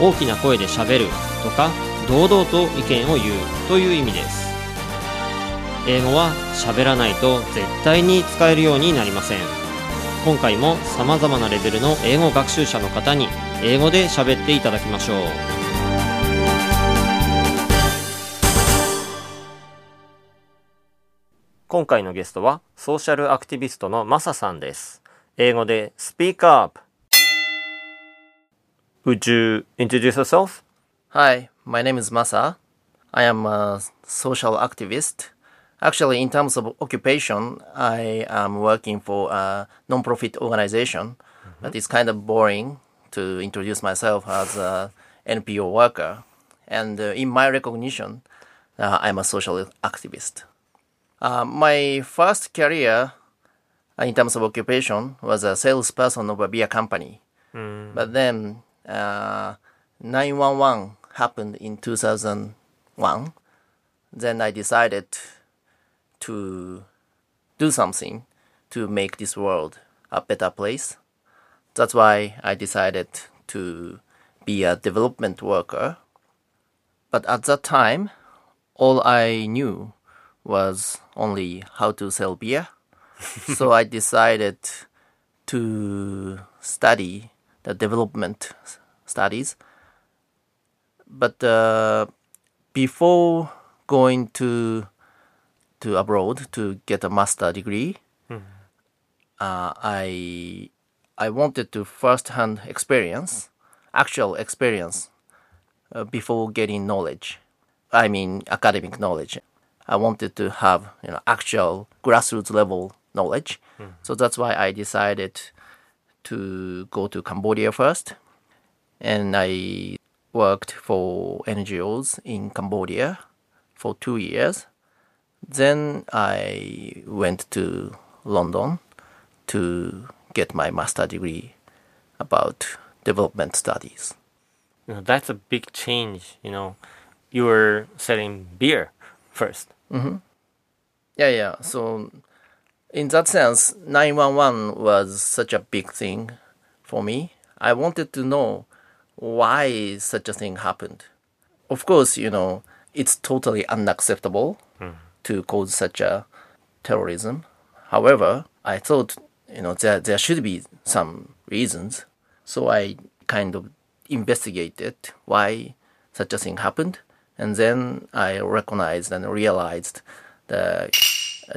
大きな声で喋るとか堂々と意見を言うという意味です。英語は喋らないと絶対に使えるようになりません。今回も様々なレベルの英語学習者の方に英語で喋っていただきましょう。今回のゲストはソーシャルアクティビストのマサさんです。英語で Speak Up Would you introduce yourself? Hi, my name is Masa. I am a social activist. Actually, in terms of occupation, I am working for a non-profit organization, but it's kind of boring to introduce myself as a NPO worker. And uh, in my recognition, uh, I'm a social activist. Uh, my first career uh, in terms of occupation was a salesperson of a beer company. But then Uh, 911 happened in 2001. Then I decided to do something to make this world a better place. That's why I decided to be a development worker. But at that time, all I knew was only how to sell beer. so I decided to study the development studies. But uh, before going to to abroad to get a master degree, uh, I I wanted to first-hand experience, actual experience, uh, before getting knowledge. I mean academic knowledge. I wanted to have you know actual grassroots level knowledge. So that's why I decided to go to Cambodia first, and I worked for NGOs in Cambodia for two years. Then I went to London to get my master degree about development studies. You know, that's a big change you know you were selling beer first mm-hmm. Yeah, yeah. So, in that sense, 911 was such a big thing for me. I wanted to know why such a thing happened. Of course, you know, it's totally unacceptable hmm. to cause such a terrorism. However, I thought, you know, there, there should be some reasons. So I kind of investigated why such a thing happened. And then I recognized and realized the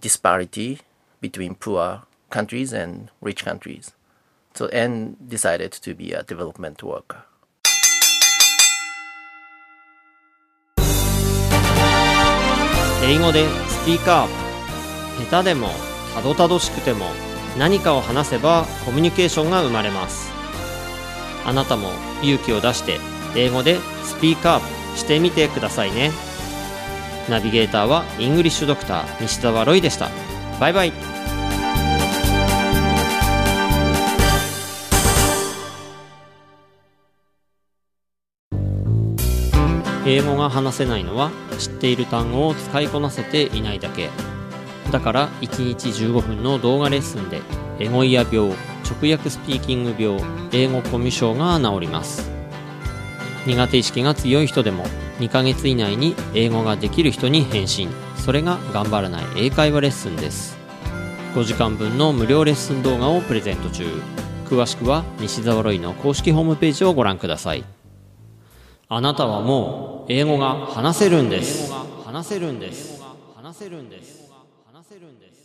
disparity between poor countries and rich countries. So and decided to be a development worker. 英語でスピーカー下手でもたどたどしくても何かを話せばコミュニケーションが生まれますあなたも勇気を出して英語でスピーカーアップしてみてくださいねナビゲーターはイングリッシュドクター西澤ロイでしたバイバイ。英語が話せないのは知っている単語を使いこなせていないだけ。だから1日15分の動画レッスンでエゴイヤ病直訳スピーキング病英語コミュ障が治ります。苦手意識が強い人でも2ヶ月以内に英語ができる人に返信。それが頑張らない英会話レッスンです。5時間分の無料レッスン動画をプレゼント中。詳しくは西沢ロイの公式ホームページをご覧ください。あなたはもう英語が話せるんです。話せるんです。話せるんです。話せるんです。